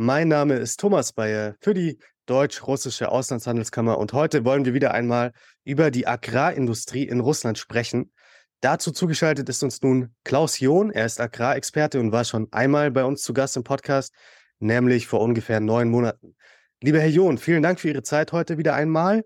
mein Name ist Thomas Bayer für die Deutsch-Russische Auslandshandelskammer und heute wollen wir wieder einmal über die Agrarindustrie in Russland sprechen. Dazu zugeschaltet ist uns nun Klaus John. Er ist Agrarexperte und war schon einmal bei uns zu Gast im Podcast, nämlich vor ungefähr neun Monaten. Lieber Herr John, vielen Dank für Ihre Zeit heute wieder einmal.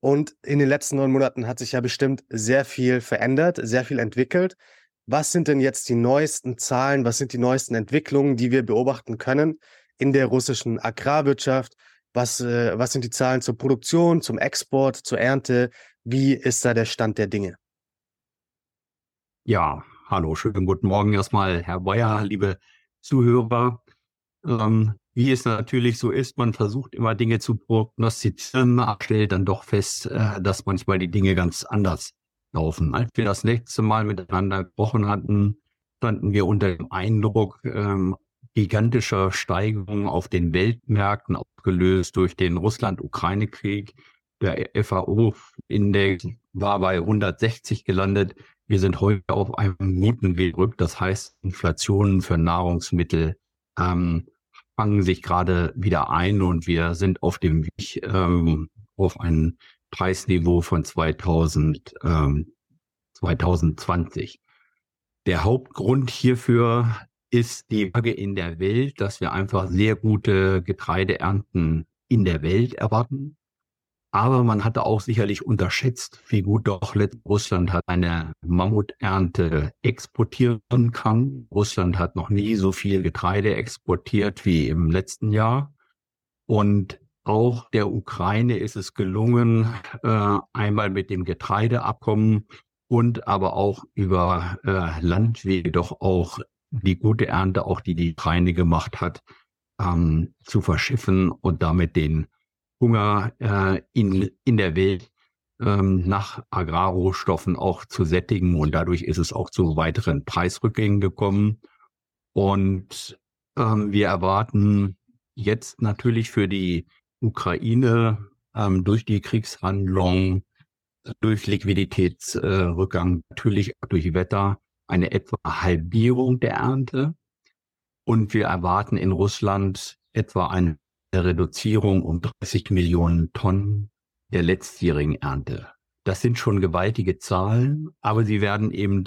Und in den letzten neun Monaten hat sich ja bestimmt sehr viel verändert, sehr viel entwickelt. Was sind denn jetzt die neuesten Zahlen? Was sind die neuesten Entwicklungen, die wir beobachten können? In der russischen Agrarwirtschaft? Was, äh, was sind die Zahlen zur Produktion, zum Export, zur Ernte? Wie ist da der Stand der Dinge? Ja, hallo, schönen guten Morgen erstmal, Herr Bayer, liebe Zuhörer. Ähm, wie es natürlich so ist, man versucht immer Dinge zu prognostizieren, aber stellt dann doch fest, äh, dass manchmal die Dinge ganz anders laufen. Als wir das letzte Mal miteinander gesprochen hatten, standen wir unter dem Eindruck, ähm, gigantischer Steigerung auf den Weltmärkten, ausgelöst durch den Russland-Ukraine-Krieg. Der FAO-Index war bei 160 gelandet. Wir sind heute auf einem guten Weg rück. Das heißt, Inflationen für Nahrungsmittel ähm, fangen sich gerade wieder ein und wir sind auf dem Weg ähm, auf ein Preisniveau von 2000, ähm, 2020. Der Hauptgrund hierfür ist die Lage in der Welt, dass wir einfach sehr gute Getreideernten in der Welt erwarten. Aber man hatte auch sicherlich unterschätzt, wie gut doch Russland hat eine Mammuternte exportieren kann. Russland hat noch nie so viel Getreide exportiert wie im letzten Jahr. Und auch der Ukraine ist es gelungen, äh, einmal mit dem Getreideabkommen und aber auch über äh, Landwege doch auch die gute Ernte, auch die die Ukraine gemacht hat, ähm, zu verschiffen und damit den Hunger äh, in, in der Welt ähm, nach Agrarrohstoffen auch zu sättigen. Und dadurch ist es auch zu weiteren Preisrückgängen gekommen. Und ähm, wir erwarten jetzt natürlich für die Ukraine ähm, durch die Kriegshandlung, durch Liquiditätsrückgang, äh, natürlich durch Wetter, eine etwa Halbierung der Ernte und wir erwarten in Russland etwa eine Reduzierung um 30 Millionen Tonnen der letztjährigen Ernte. Das sind schon gewaltige Zahlen, aber sie werden eben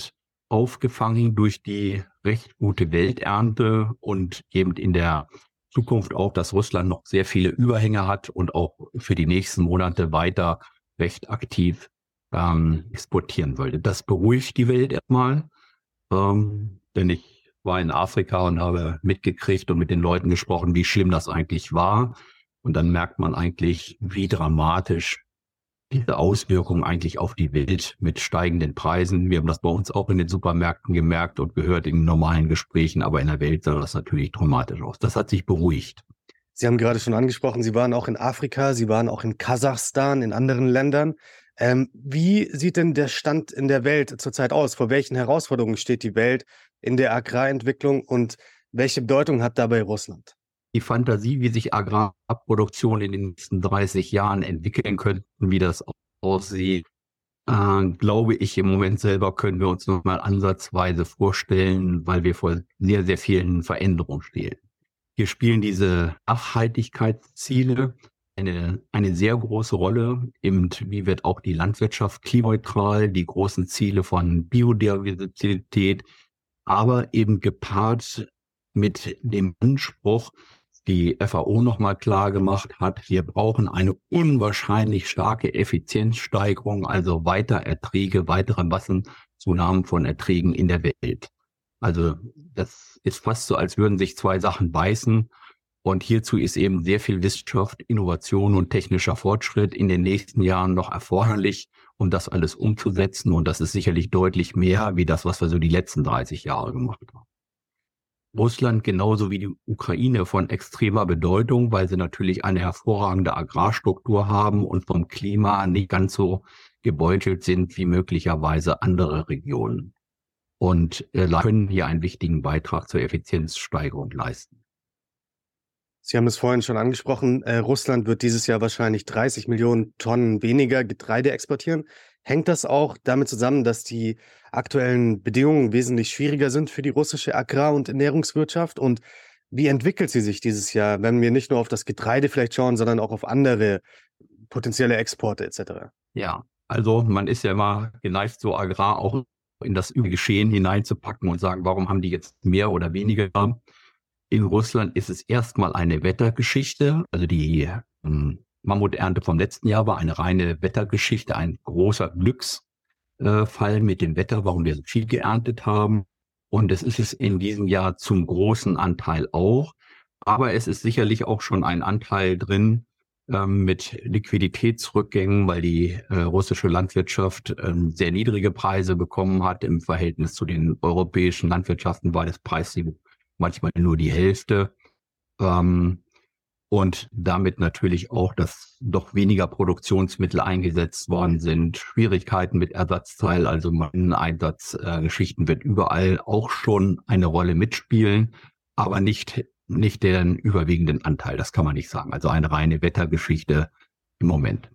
aufgefangen durch die recht gute Welternte und eben in der Zukunft auch, dass Russland noch sehr viele Überhänge hat und auch für die nächsten Monate weiter recht aktiv ähm, exportieren wollte. Das beruhigt die Welt erstmal. Ähm, denn ich war in Afrika und habe mitgekriegt und mit den Leuten gesprochen, wie schlimm das eigentlich war. Und dann merkt man eigentlich, wie dramatisch diese Auswirkungen eigentlich auf die Welt mit steigenden Preisen. Wir haben das bei uns auch in den Supermärkten gemerkt und gehört in normalen Gesprächen, aber in der Welt sah das natürlich dramatisch aus. Das hat sich beruhigt. Sie haben gerade schon angesprochen, Sie waren auch in Afrika, Sie waren auch in Kasachstan, in anderen Ländern. Ähm, wie sieht denn der Stand in der Welt zurzeit aus? Vor welchen Herausforderungen steht die Welt in der Agrarentwicklung und welche Bedeutung hat dabei Russland? Die Fantasie, wie sich Agrarproduktion in den nächsten 30 Jahren entwickeln könnten, wie das aussieht, äh, glaube ich im Moment selber können wir uns noch mal ansatzweise vorstellen, weil wir vor sehr, sehr vielen Veränderungen stehen. Hier spielen diese Nachhaltigkeitsziele eine, eine sehr große Rolle. Eben, wie wird auch die Landwirtschaft klimaneutral, die großen Ziele von Biodiversität, aber eben gepaart mit dem Anspruch, die FAO nochmal klar gemacht hat, wir brauchen eine unwahrscheinlich starke Effizienzsteigerung, also weiter Erträge, weitere Massenzunahmen von Erträgen in der Welt. Also das ist fast so, als würden sich zwei Sachen beißen. Und hierzu ist eben sehr viel Wissenschaft, Innovation und technischer Fortschritt in den nächsten Jahren noch erforderlich, um das alles umzusetzen. Und das ist sicherlich deutlich mehr wie das, was wir so die letzten 30 Jahre gemacht haben. Russland genauso wie die Ukraine von extremer Bedeutung, weil sie natürlich eine hervorragende Agrarstruktur haben und vom Klima nicht ganz so gebeutelt sind wie möglicherweise andere Regionen. Und äh, können hier einen wichtigen Beitrag zur Effizienzsteigerung leisten. Sie haben es vorhin schon angesprochen, äh, Russland wird dieses Jahr wahrscheinlich 30 Millionen Tonnen weniger Getreide exportieren. Hängt das auch damit zusammen, dass die aktuellen Bedingungen wesentlich schwieriger sind für die russische Agrar- und Ernährungswirtschaft? Und wie entwickelt sie sich dieses Jahr, wenn wir nicht nur auf das Getreide vielleicht schauen, sondern auch auf andere potenzielle Exporte etc.? Ja, also man ist ja immer geneigt, so Agrar auch in das Geschehen hineinzupacken und sagen, warum haben die jetzt mehr oder weniger? In Russland ist es erstmal eine Wettergeschichte. Also die ähm, Mammuternte vom letzten Jahr war eine reine Wettergeschichte, ein großer Glücksfall mit dem Wetter, warum wir so viel geerntet haben. Und es ist es in diesem Jahr zum großen Anteil auch. Aber es ist sicherlich auch schon ein Anteil drin ähm, mit Liquiditätsrückgängen, weil die äh, russische Landwirtschaft ähm, sehr niedrige Preise bekommen hat im Verhältnis zu den europäischen Landwirtschaften, war das Preisniveau manchmal nur die Hälfte. Ähm, und damit natürlich auch, dass doch weniger Produktionsmittel eingesetzt worden sind, Schwierigkeiten mit Ersatzteil, also Einsatzgeschichten äh, wird überall auch schon eine Rolle mitspielen, aber nicht, nicht den überwiegenden Anteil, das kann man nicht sagen. Also eine reine Wettergeschichte im Moment.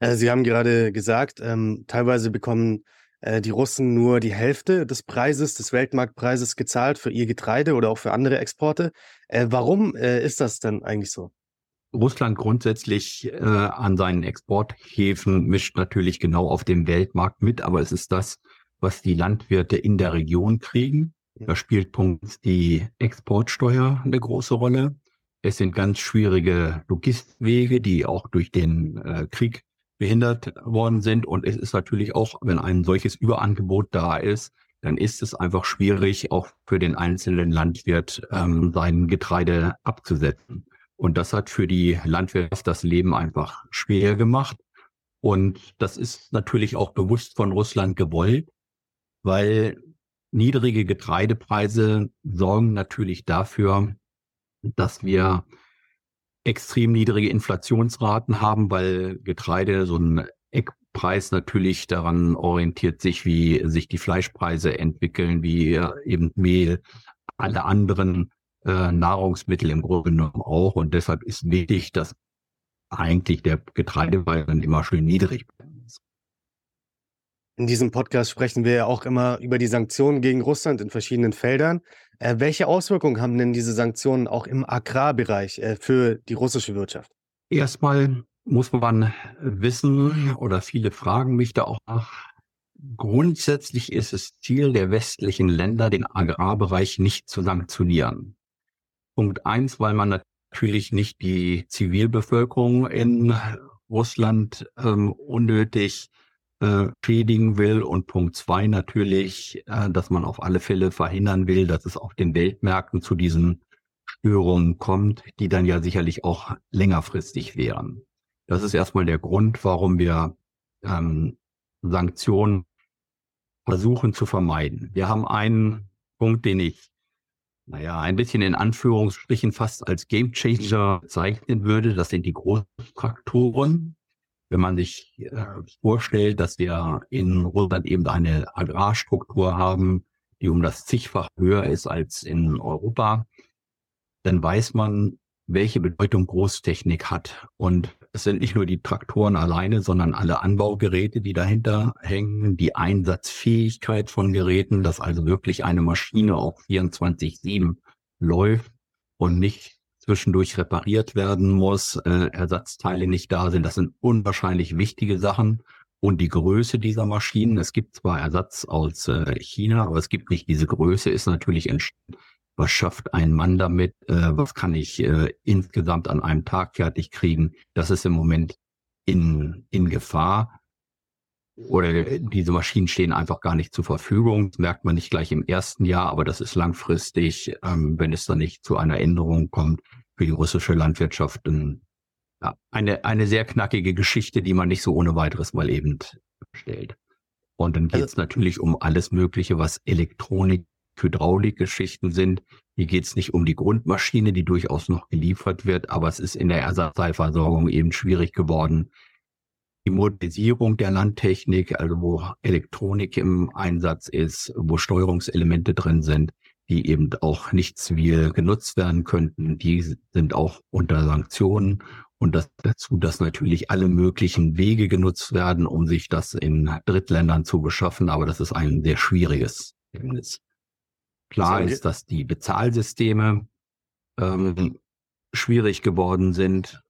Sie haben gerade gesagt, ähm, teilweise bekommen die Russen nur die Hälfte des Preises, des Weltmarktpreises gezahlt für ihr Getreide oder auch für andere Exporte. Äh, warum äh, ist das denn eigentlich so? Russland grundsätzlich äh, an seinen Exporthäfen mischt natürlich genau auf dem Weltmarkt mit, aber es ist das, was die Landwirte in der Region kriegen. Da spielt Punkt die Exportsteuer eine große Rolle. Es sind ganz schwierige Logistikwege, die auch durch den äh, Krieg behindert worden sind. Und es ist natürlich auch, wenn ein solches Überangebot da ist, dann ist es einfach schwierig, auch für den einzelnen Landwirt ähm, sein Getreide abzusetzen. Und das hat für die Landwirtschaft das Leben einfach schwer gemacht. Und das ist natürlich auch bewusst von Russland gewollt, weil niedrige Getreidepreise sorgen natürlich dafür, dass wir extrem niedrige Inflationsraten haben, weil Getreide so ein Eckpreis natürlich daran orientiert sich, wie sich die Fleischpreise entwickeln, wie eben Mehl, alle anderen äh, Nahrungsmittel im Grunde genommen auch. Und deshalb ist wichtig, dass eigentlich der Getreidepreis dann immer schön niedrig ist. In diesem Podcast sprechen wir ja auch immer über die Sanktionen gegen Russland in verschiedenen Feldern. Äh, welche Auswirkungen haben denn diese Sanktionen auch im Agrarbereich äh, für die russische Wirtschaft? Erstmal muss man wissen, oder viele fragen mich da auch nach, grundsätzlich ist es Ziel der westlichen Länder, den Agrarbereich nicht zu sanktionieren. Punkt eins, weil man natürlich nicht die Zivilbevölkerung in Russland ähm, unnötig äh, schädigen will und Punkt zwei natürlich, äh, dass man auf alle Fälle verhindern will, dass es auf den Weltmärkten zu diesen Störungen kommt, die dann ja sicherlich auch längerfristig wären. Das ist erstmal der Grund, warum wir ähm, Sanktionen versuchen zu vermeiden. Wir haben einen Punkt, den ich, naja, ein bisschen in Anführungsstrichen fast als Gamechanger bezeichnen würde. Das sind die Großtraktoren wenn man sich äh, vorstellt, dass wir in Russland eben eine Agrarstruktur haben, die um das zigfach höher ist als in Europa, dann weiß man, welche Bedeutung Großtechnik hat. Und es sind nicht nur die Traktoren alleine, sondern alle Anbaugeräte, die dahinter hängen, die Einsatzfähigkeit von Geräten, dass also wirklich eine Maschine auch 24-7 läuft und nicht zwischendurch repariert werden muss, äh, Ersatzteile nicht da sind. Das sind unwahrscheinlich wichtige Sachen. Und die Größe dieser Maschinen, es gibt zwar Ersatz aus äh, China, aber es gibt nicht diese Größe, ist natürlich entstanden. Was schafft ein Mann damit? Äh, was kann ich äh, insgesamt an einem Tag fertig kriegen? Das ist im Moment in, in Gefahr oder diese Maschinen stehen einfach gar nicht zur Verfügung. Das merkt man nicht gleich im ersten Jahr, aber das ist langfristig, ähm, wenn es dann nicht zu einer Änderung kommt, für die russische Landwirtschaft eine, eine sehr knackige Geschichte, die man nicht so ohne weiteres mal eben stellt. Und dann geht es also, natürlich um alles Mögliche, was Elektronik Hydraulikgeschichten sind. Hier geht es nicht um die Grundmaschine, die durchaus noch geliefert wird, aber es ist in der Ersatzteilversorgung eben schwierig geworden. Die Modernisierung der Landtechnik, also wo Elektronik im Einsatz ist, wo Steuerungselemente drin sind, die eben auch nicht zivil genutzt werden könnten, die sind auch unter Sanktionen und das dazu, dass natürlich alle möglichen Wege genutzt werden, um sich das in Drittländern zu beschaffen. Aber das ist ein sehr schwieriges Ergebnis. Klar ist, dass die Bezahlsysteme ähm, schwierig geworden sind.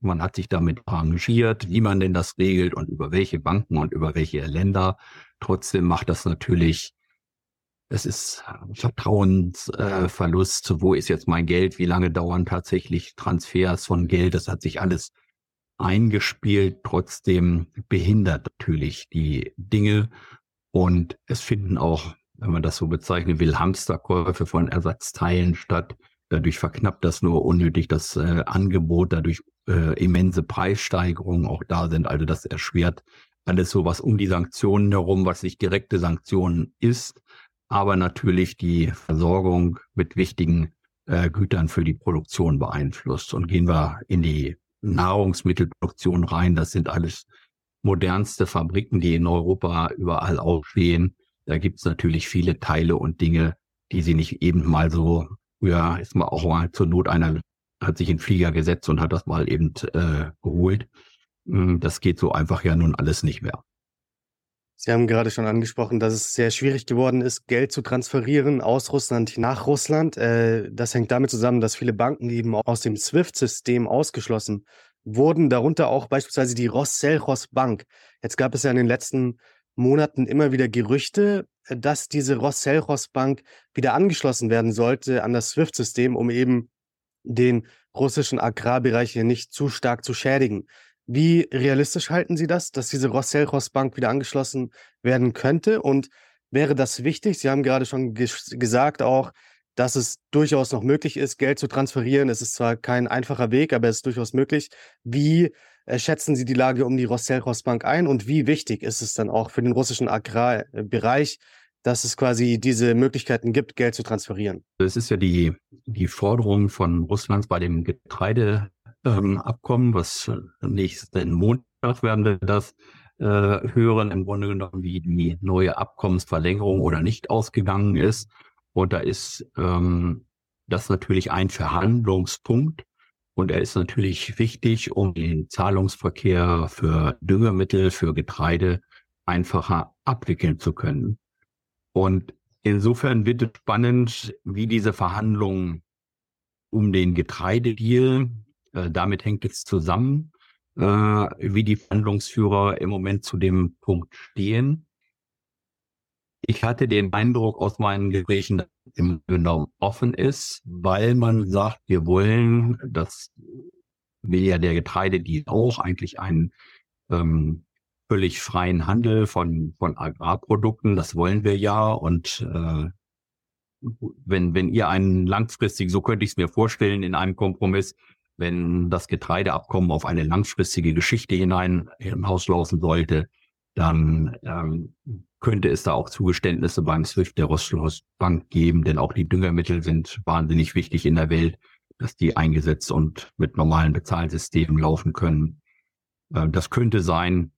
Man hat sich damit arrangiert, wie man denn das regelt und über welche Banken und über welche Länder. Trotzdem macht das natürlich es ist Vertrauensverlust. Äh, Wo ist jetzt mein Geld? Wie lange dauern tatsächlich Transfers von Geld? Das hat sich alles eingespielt. Trotzdem behindert natürlich die Dinge. Und es finden auch, wenn man das so bezeichnen will, Hamsterkäufe von Ersatzteilen statt. Dadurch verknappt das nur unnötig das äh, Angebot, dadurch äh, immense Preissteigerungen auch da sind. Also das erschwert alles so was um die Sanktionen herum, was nicht direkte Sanktionen ist, aber natürlich die Versorgung mit wichtigen äh, Gütern für die Produktion beeinflusst. Und gehen wir in die Nahrungsmittelproduktion rein, das sind alles modernste Fabriken, die in Europa überall aufstehen. Da gibt es natürlich viele Teile und Dinge, die sie nicht eben mal so, ja, ist mal auch mal zur Not einer hat sich in Flieger gesetzt und hat das mal eben äh, geholt. Hm, das geht so einfach ja nun alles nicht mehr. Sie haben gerade schon angesprochen, dass es sehr schwierig geworden ist, Geld zu transferieren aus Russland nach Russland. Äh, das hängt damit zusammen, dass viele Banken eben aus dem SWIFT-System ausgeschlossen wurden, darunter auch beispielsweise die Rosselros Bank. Jetzt gab es ja in den letzten Monaten immer wieder Gerüchte, dass diese Rosselros Bank wieder angeschlossen werden sollte an das SWIFT-System, um eben den russischen Agrarbereich hier nicht zu stark zu schädigen. Wie realistisch halten Sie das, dass diese Rosselros Bank wieder angeschlossen werden könnte? Und wäre das wichtig? Sie haben gerade schon gesagt auch, dass es durchaus noch möglich ist, Geld zu transferieren. Es ist zwar kein einfacher Weg, aber es ist durchaus möglich. Wie äh, schätzen Sie die Lage um die Rosselros Bank ein und wie wichtig ist es dann auch für den russischen Agrarbereich, dass es quasi diese Möglichkeiten gibt, Geld zu transferieren? Es ist ja die, die Forderung von Russlands bei dem Getreide ähm, Abkommen, was äh, nächsten Montag werden wir das äh, hören, im Grunde genommen, wie die neue Abkommensverlängerung oder nicht ausgegangen ist. Und da ist ähm, das natürlich ein Verhandlungspunkt. Und er ist natürlich wichtig, um den Zahlungsverkehr für Düngemittel, für Getreide einfacher abwickeln zu können. Und insofern wird es spannend, wie diese Verhandlungen um den Getreidedeal äh, damit hängt es zusammen, äh, wie die Verhandlungsführer im Moment zu dem Punkt stehen. Ich hatte den Eindruck aus meinen Gesprächen, dass es im genommen offen ist, weil man sagt, wir wollen, das will ja der Getreide die auch eigentlich einen ähm, völlig freien Handel von, von Agrarprodukten, das wollen wir ja. Und äh, wenn, wenn ihr einen langfristig, so könnte ich es mir vorstellen, in einem Kompromiss, wenn das Getreideabkommen auf eine langfristige Geschichte hinein im Haus laufen sollte, dann ähm, könnte es da auch Zugeständnisse beim SWIFT der Bank geben, denn auch die Düngermittel sind wahnsinnig wichtig in der Welt, dass die eingesetzt und mit normalen Bezahlsystemen laufen können. Äh, das könnte sein,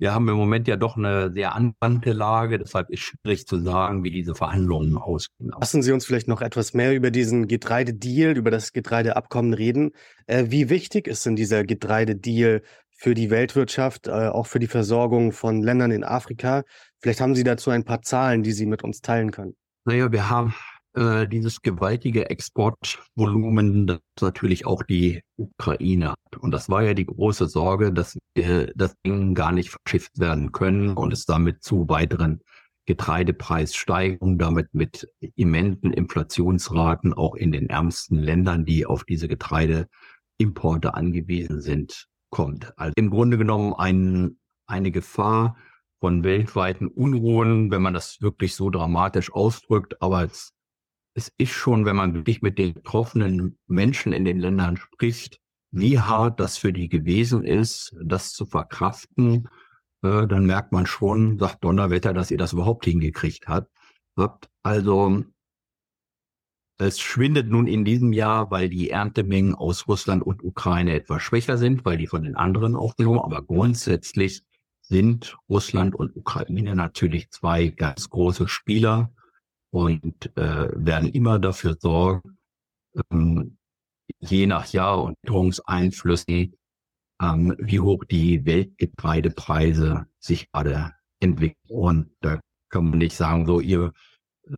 wir haben im Moment ja doch eine sehr angewandte Lage, deshalb ist schwierig zu sagen, wie diese Verhandlungen ausgehen. Lassen Sie uns vielleicht noch etwas mehr über diesen Getreidedeal, über das Getreideabkommen reden. Äh, wie wichtig ist denn dieser Getreidedeal für die Weltwirtschaft, äh, auch für die Versorgung von Ländern in Afrika? Vielleicht haben Sie dazu ein paar Zahlen, die Sie mit uns teilen können. Naja, wir haben äh, dieses gewaltige Exportvolumen, das natürlich auch die Ukraine hat. Und das war ja die große Sorge, dass wir das Ding gar nicht verschifft werden können und es damit zu weiteren Getreidepreissteigerungen, damit mit immensen Inflationsraten auch in den ärmsten Ländern, die auf diese Getreideimporte angewiesen sind, kommt. Also im Grunde genommen ein, eine Gefahr von weltweiten Unruhen, wenn man das wirklich so dramatisch ausdrückt, aber es es ist schon, wenn man wirklich mit den betroffenen Menschen in den Ländern spricht, wie hart das für die gewesen ist, das zu verkraften, äh, dann merkt man schon, sagt Donnerwetter, dass ihr das überhaupt hingekriegt habt. Also Es schwindet nun in diesem Jahr, weil die Erntemengen aus Russland und Ukraine etwas schwächer sind, weil die von den anderen aufgenommen. Aber grundsätzlich sind Russland und Ukraine natürlich zwei ganz große Spieler und äh, werden immer dafür sorgen, ähm, je nach Jahr und Witterungseinflüssen, ähm, wie hoch die Weltgetreidepreise sich gerade entwickeln. Und da kann man nicht sagen, so ihr,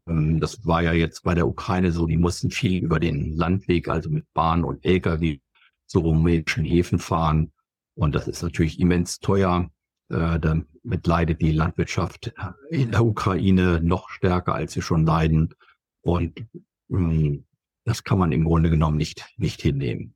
ähm, das war ja jetzt bei der Ukraine so, die mussten viel über den Landweg, also mit Bahn und Lkw, so rumänischen Häfen fahren. Und das ist natürlich immens teuer. Äh, damit leidet die Landwirtschaft in der Ukraine noch stärker, als sie schon leiden. Und ähm, das kann man im Grunde genommen nicht, nicht hinnehmen.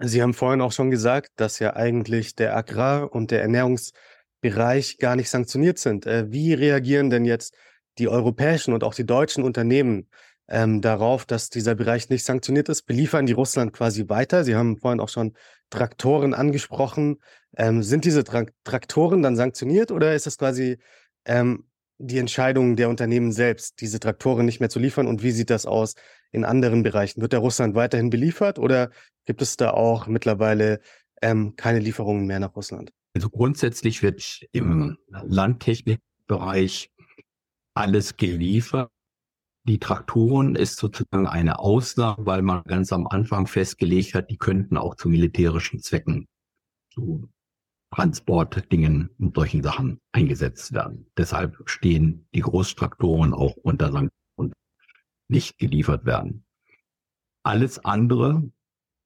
Sie haben vorhin auch schon gesagt, dass ja eigentlich der Agrar- und der Ernährungsbereich gar nicht sanktioniert sind. Äh, wie reagieren denn jetzt die europäischen und auch die deutschen Unternehmen ähm, darauf, dass dieser Bereich nicht sanktioniert ist? Beliefern die Russland quasi weiter? Sie haben vorhin auch schon Traktoren angesprochen. Ähm, sind diese Tra Traktoren dann sanktioniert oder ist es quasi ähm, die Entscheidung der Unternehmen selbst, diese Traktoren nicht mehr zu liefern? Und wie sieht das aus in anderen Bereichen? Wird der Russland weiterhin beliefert oder gibt es da auch mittlerweile ähm, keine Lieferungen mehr nach Russland? Also grundsätzlich wird im Landtechnikbereich alles geliefert. Die Traktoren ist sozusagen eine Ausnahme, weil man ganz am Anfang festgelegt hat, die könnten auch zu militärischen Zwecken, zu Transportdingen und solchen Sachen eingesetzt werden. Deshalb stehen die Großtraktoren auch unter Sanktionen und nicht geliefert werden. Alles andere,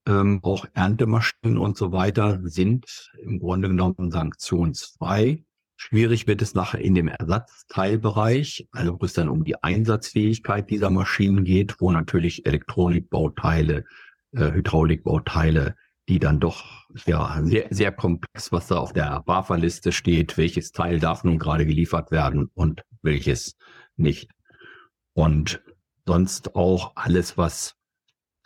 ähm, auch Erntemaschinen und so weiter, sind im Grunde genommen sanktionsfrei. Schwierig wird es nachher in dem Ersatzteilbereich, also wo es dann um die Einsatzfähigkeit dieser Maschinen geht, wo natürlich Elektronikbauteile, äh, Hydraulikbauteile, die dann doch ja sehr, sehr komplex, was da auf der BAFA-Liste steht, welches Teil darf nun gerade geliefert werden und welches nicht. Und sonst auch alles, was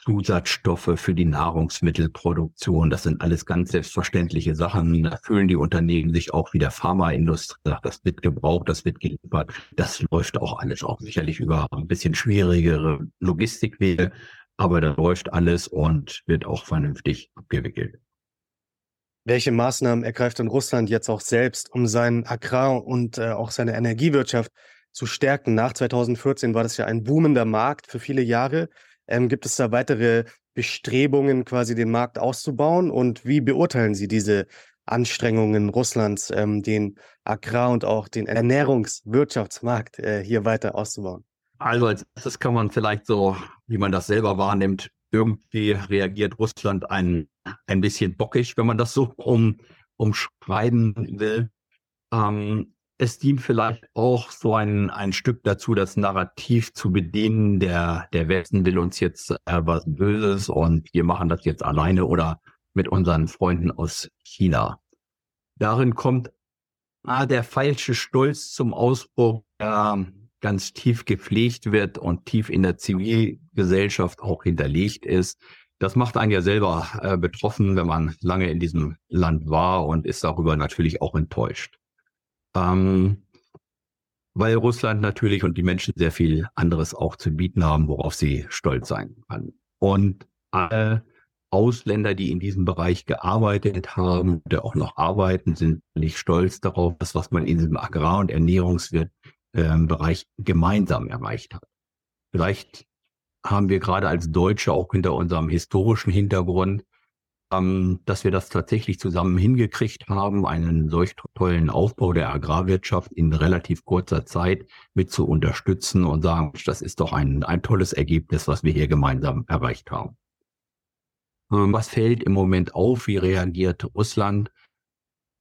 Zusatzstoffe für die Nahrungsmittelproduktion. Das sind alles ganz selbstverständliche Sachen. Da fühlen die Unternehmen sich auch wie der Pharmaindustrie. Das wird gebraucht, das wird geliefert. Das läuft auch alles auch sicherlich über ein bisschen schwierigere Logistikwege. Aber da läuft alles und wird auch vernünftig abgewickelt. Welche Maßnahmen ergreift denn Russland jetzt auch selbst, um seinen Agrar- und äh, auch seine Energiewirtschaft zu stärken? Nach 2014 war das ja ein boomender Markt für viele Jahre. Ähm, gibt es da weitere Bestrebungen, quasi den Markt auszubauen? Und wie beurteilen Sie diese Anstrengungen Russlands, ähm, den Agrar- und auch den Ernährungswirtschaftsmarkt äh, hier weiter auszubauen? Also als erstes kann man vielleicht so, wie man das selber wahrnimmt, irgendwie reagiert Russland ein, ein bisschen bockig, wenn man das so um, umschreiben will. Ähm, es dient vielleicht auch so ein, ein Stück dazu, das Narrativ zu bedienen, der, der Westen will uns jetzt äh, was Böses und wir machen das jetzt alleine oder mit unseren Freunden aus China. Darin kommt ah, der falsche Stolz zum Ausbruch, der ganz tief gepflegt wird und tief in der Zivilgesellschaft auch hinterlegt ist. Das macht einen ja selber äh, betroffen, wenn man lange in diesem Land war und ist darüber natürlich auch enttäuscht ähm, weil Russland natürlich und die Menschen sehr viel anderes auch zu bieten haben, worauf sie stolz sein kann. Und alle Ausländer, die in diesem Bereich gearbeitet haben oder auch noch arbeiten, sind nicht stolz darauf, dass was man in diesem Agrar- und Ernährungsbereich ähm, gemeinsam erreicht hat. Vielleicht haben wir gerade als Deutsche auch hinter unserem historischen Hintergrund ähm, dass wir das tatsächlich zusammen hingekriegt haben, einen solch tollen Aufbau der Agrarwirtschaft in relativ kurzer Zeit mit zu unterstützen und sagen, das ist doch ein, ein tolles Ergebnis, was wir hier gemeinsam erreicht haben. Ähm, was fällt im Moment auf? Wie reagiert Russland?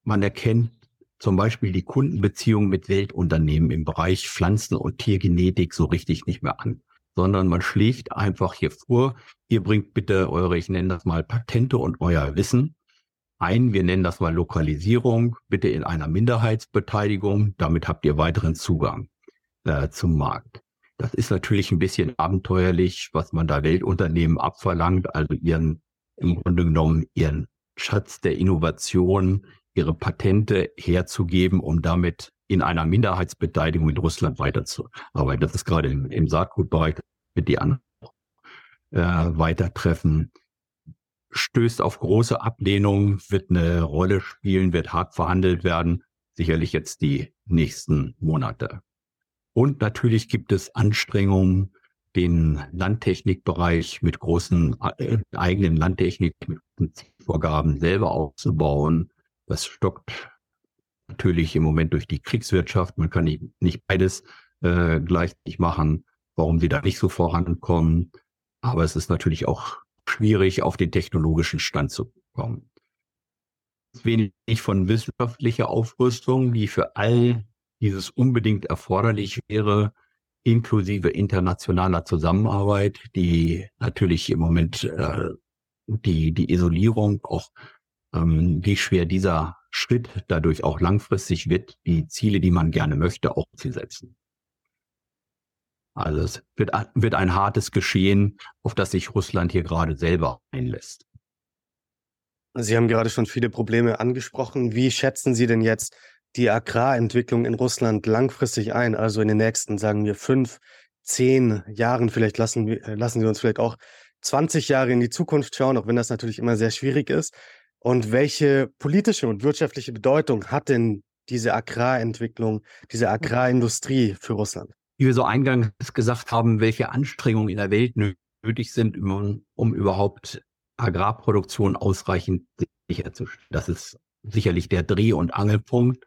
Man erkennt zum Beispiel die Kundenbeziehung mit Weltunternehmen im Bereich Pflanzen- und Tiergenetik so richtig nicht mehr an sondern man schlägt einfach hier vor, ihr bringt bitte eure, ich nenne das mal Patente und euer Wissen ein. Wir nennen das mal Lokalisierung, bitte in einer Minderheitsbeteiligung. Damit habt ihr weiteren Zugang äh, zum Markt. Das ist natürlich ein bisschen abenteuerlich, was man da Weltunternehmen abverlangt, also ihren, im Grunde genommen ihren Schatz der Innovation, ihre Patente herzugeben, um damit in einer Minderheitsbeteiligung in Russland weiterzuarbeiten. Das ist gerade im, im Saatgutbereich mit die anderen äh, weiter treffen. Stößt auf große Ablehnung, wird eine Rolle spielen, wird hart verhandelt werden, sicherlich jetzt die nächsten Monate. Und natürlich gibt es Anstrengungen, den Landtechnikbereich mit großen äh, eigenen Landtechnikvorgaben selber aufzubauen. Das stockt natürlich im Moment durch die Kriegswirtschaft. Man kann nicht, beides äh, gleichzeitig machen, warum sie da nicht so vorankommen. Aber es ist natürlich auch schwierig, auf den technologischen Stand zu kommen. Wenig von wissenschaftlicher Aufrüstung, die für all dieses unbedingt erforderlich wäre, inklusive internationaler Zusammenarbeit, die natürlich im Moment äh, die, die Isolierung, auch ähm, wie schwer dieser Schritt dadurch auch langfristig wird, die Ziele, die man gerne möchte, auch zu setzen. Also es wird, wird ein hartes Geschehen, auf das sich Russland hier gerade selber einlässt. Sie haben gerade schon viele Probleme angesprochen. Wie schätzen Sie denn jetzt die Agrarentwicklung in Russland langfristig ein? Also in den nächsten, sagen wir, fünf, zehn Jahren, vielleicht lassen, lassen Sie uns vielleicht auch 20 Jahre in die Zukunft schauen, auch wenn das natürlich immer sehr schwierig ist. Und welche politische und wirtschaftliche Bedeutung hat denn diese Agrarentwicklung, diese Agrarindustrie für Russland? Wie wir so eingangs gesagt haben, welche Anstrengungen in der Welt nötig sind, um, um überhaupt Agrarproduktion ausreichend sicherzustellen. Das ist sicherlich der Dreh- und Angelpunkt.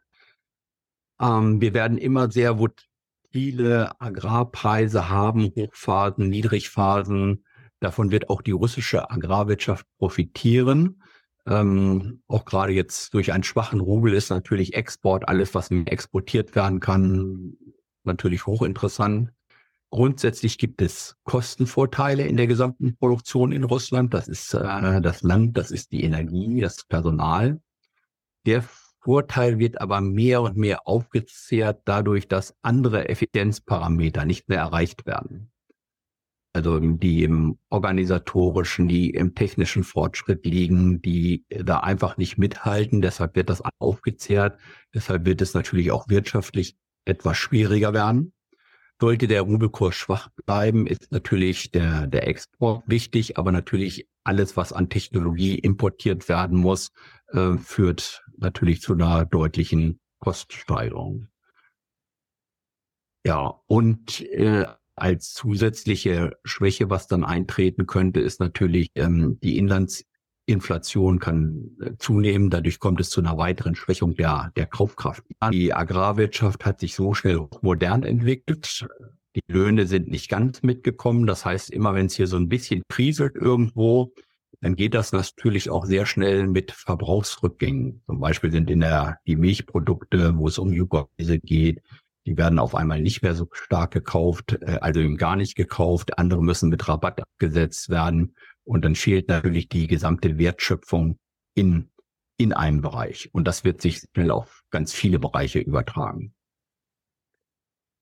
Ähm, wir werden immer sehr volatile Agrarpreise haben, Hochphasen, Niedrigphasen. Davon wird auch die russische Agrarwirtschaft profitieren. Ähm, auch gerade jetzt durch einen schwachen Rubel ist natürlich Export, alles, was exportiert werden kann, natürlich hochinteressant. Grundsätzlich gibt es Kostenvorteile in der gesamten Produktion in Russland. Das ist äh, das Land, das ist die Energie, das Personal. Der Vorteil wird aber mehr und mehr aufgezehrt dadurch, dass andere Effizienzparameter nicht mehr erreicht werden also die im organisatorischen, die im technischen Fortschritt liegen, die da einfach nicht mithalten. Deshalb wird das aufgezehrt. Deshalb wird es natürlich auch wirtschaftlich etwas schwieriger werden. Sollte der Rubelkurs schwach bleiben, ist natürlich der, der Export wichtig, aber natürlich alles, was an Technologie importiert werden muss, äh, führt natürlich zu einer deutlichen Kostensteigerung. Ja, und äh, als zusätzliche Schwäche, was dann eintreten könnte, ist natürlich ähm, die Inlandsinflation kann äh, zunehmen. Dadurch kommt es zu einer weiteren Schwächung der, der Kaufkraft. Die Agrarwirtschaft hat sich so schnell modern entwickelt. Die Löhne sind nicht ganz mitgekommen. Das heißt, immer wenn es hier so ein bisschen kriselt irgendwo, dann geht das natürlich auch sehr schnell mit Verbrauchsrückgängen. Zum Beispiel sind in der die Milchprodukte, wo es um Joghurtkäse geht, die werden auf einmal nicht mehr so stark gekauft, äh, also eben gar nicht gekauft. Andere müssen mit Rabatt abgesetzt werden. Und dann fehlt natürlich die gesamte Wertschöpfung in, in einem Bereich. Und das wird sich schnell auf ganz viele Bereiche übertragen.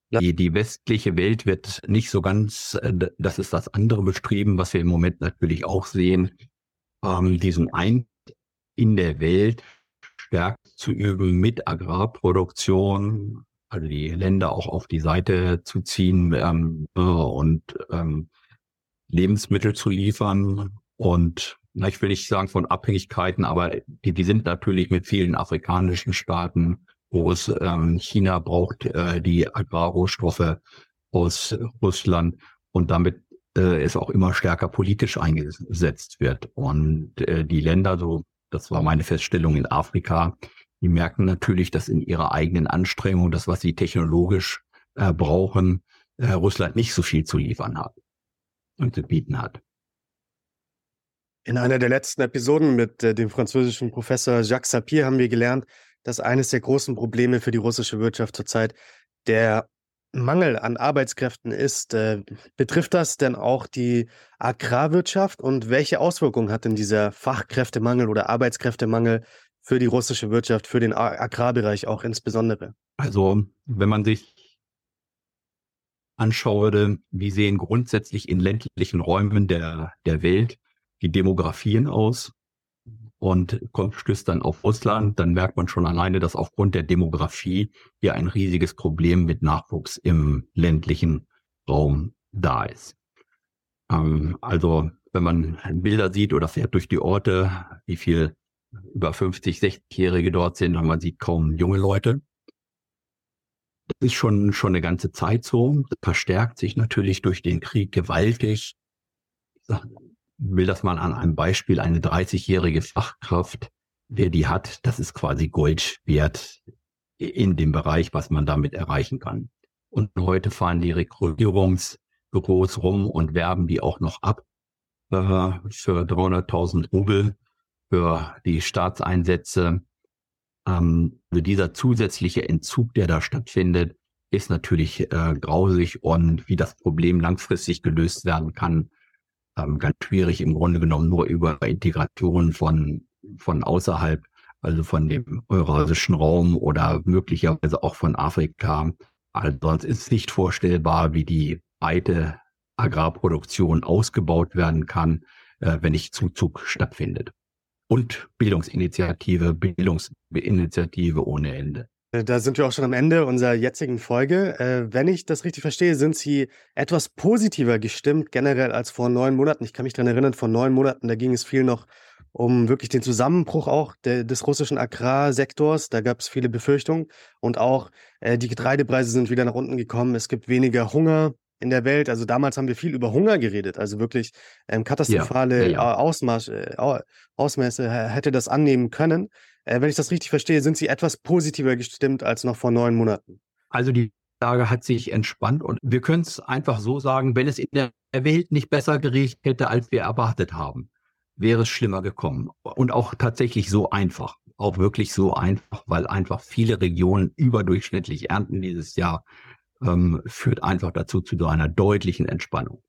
Die, die westliche Welt wird nicht so ganz, äh, das ist das andere Bestreben, was wir im Moment natürlich auch sehen, ähm, diesen Ein in der Welt stärker zu üben mit Agrarproduktion, also die Länder auch auf die Seite zu ziehen ähm, äh, und ähm, Lebensmittel zu liefern. Und na, ich will nicht sagen von Abhängigkeiten, aber die, die sind natürlich mit vielen afrikanischen Staaten groß. Ähm, China braucht äh, die Agrarrohstoffe aus Russland und damit äh, es auch immer stärker politisch eingesetzt wird. Und äh, die Länder, so das war meine Feststellung in Afrika, die merken natürlich, dass in ihrer eigenen Anstrengung, das, was sie technologisch äh, brauchen, äh, Russland nicht so viel zu liefern hat und zu bieten hat. In einer der letzten Episoden mit äh, dem französischen Professor Jacques Sapir haben wir gelernt, dass eines der großen Probleme für die russische Wirtschaft zurzeit der Mangel an Arbeitskräften ist. Äh, betrifft das denn auch die Agrarwirtschaft und welche Auswirkungen hat denn dieser Fachkräftemangel oder Arbeitskräftemangel für die russische Wirtschaft, für den Agrarbereich auch insbesondere? Also, wenn man sich anschaue, wie sehen grundsätzlich in ländlichen Räumen der, der Welt die Demografien aus und kommt, stößt dann auf Russland, dann merkt man schon alleine, dass aufgrund der Demografie hier ein riesiges Problem mit Nachwuchs im ländlichen Raum da ist. Ähm, also wenn man Bilder sieht oder fährt durch die Orte, wie viel über 50, 60-Jährige dort sind und man sieht kaum junge Leute. Das ist schon, schon eine ganze Zeit so. Das verstärkt sich natürlich durch den Krieg gewaltig. Ich will das mal an einem Beispiel. Eine 30-jährige Fachkraft, wer die hat, das ist quasi Gold wert in dem Bereich, was man damit erreichen kann. Und heute fahren die Rekrutierungsbüros rum und werben die auch noch ab äh, für 300.000 Rubel für die Staatseinsätze. Ähm, also dieser zusätzliche Entzug, der da stattfindet, ist natürlich äh, grausig und wie das Problem langfristig gelöst werden kann, ähm, ganz schwierig im Grunde genommen nur über Integration von, von außerhalb, also von dem eurasischen Raum oder möglicherweise auch von Afrika. Also sonst ist nicht vorstellbar, wie die breite Agrarproduktion ausgebaut werden kann, äh, wenn nicht Zuzug stattfindet und Bildungsinitiative, Bildungsinitiative ohne Ende. Äh, da sind wir auch schon am Ende unserer jetzigen Folge. Äh, wenn ich das richtig verstehe, sind Sie etwas positiver gestimmt generell als vor neun Monaten. Ich kann mich daran erinnern, vor neun Monaten, da ging es viel noch um wirklich den Zusammenbruch auch de, des russischen Agrarsektors. Da gab es viele Befürchtungen und auch äh, die Getreidepreise sind wieder nach unten gekommen. Es gibt weniger Hunger in der Welt. Also damals haben wir viel über Hunger geredet, also wirklich ähm, katastrophale ja, ja, ja. Ausmaß, äh, Ausmaße hätte das annehmen können. Äh, wenn ich das richtig verstehe, sind Sie etwas positiver gestimmt als noch vor neun Monaten. Also die Lage hat sich entspannt und wir können es einfach so sagen, wenn es in der Welt nicht besser geriecht hätte, als wir erwartet haben, wäre es schlimmer gekommen. Und auch tatsächlich so einfach. Auch wirklich so einfach, weil einfach viele Regionen überdurchschnittlich ernten dieses Jahr ähm, führt einfach dazu zu so einer deutlichen Entspannung.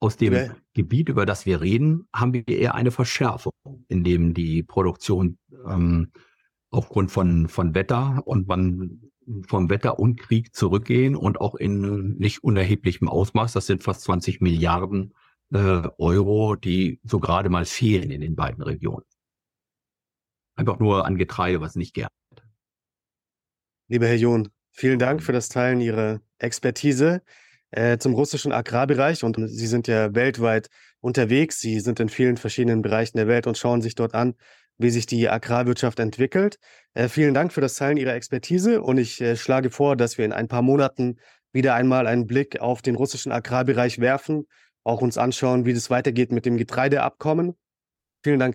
Aus dem okay. Gebiet, über das wir reden, haben wir eher eine Verschärfung, in dem die Produktion ähm, aufgrund von, von Wetter und man vom Wetter und Krieg zurückgehen und auch in nicht unerheblichem Ausmaß, das sind fast 20 Milliarden äh, Euro, die so gerade mal fehlen in den beiden Regionen. Einfach nur an Getreide, was nicht gern. Lieber Herr John, Vielen Dank für das Teilen Ihrer Expertise äh, zum russischen Agrarbereich. Und Sie sind ja weltweit unterwegs. Sie sind in vielen verschiedenen Bereichen der Welt und schauen sich dort an, wie sich die Agrarwirtschaft entwickelt. Äh, vielen Dank für das Teilen Ihrer Expertise. Und ich äh, schlage vor, dass wir in ein paar Monaten wieder einmal einen Blick auf den russischen Agrarbereich werfen, auch uns anschauen, wie es weitergeht mit dem Getreideabkommen. Vielen Dank.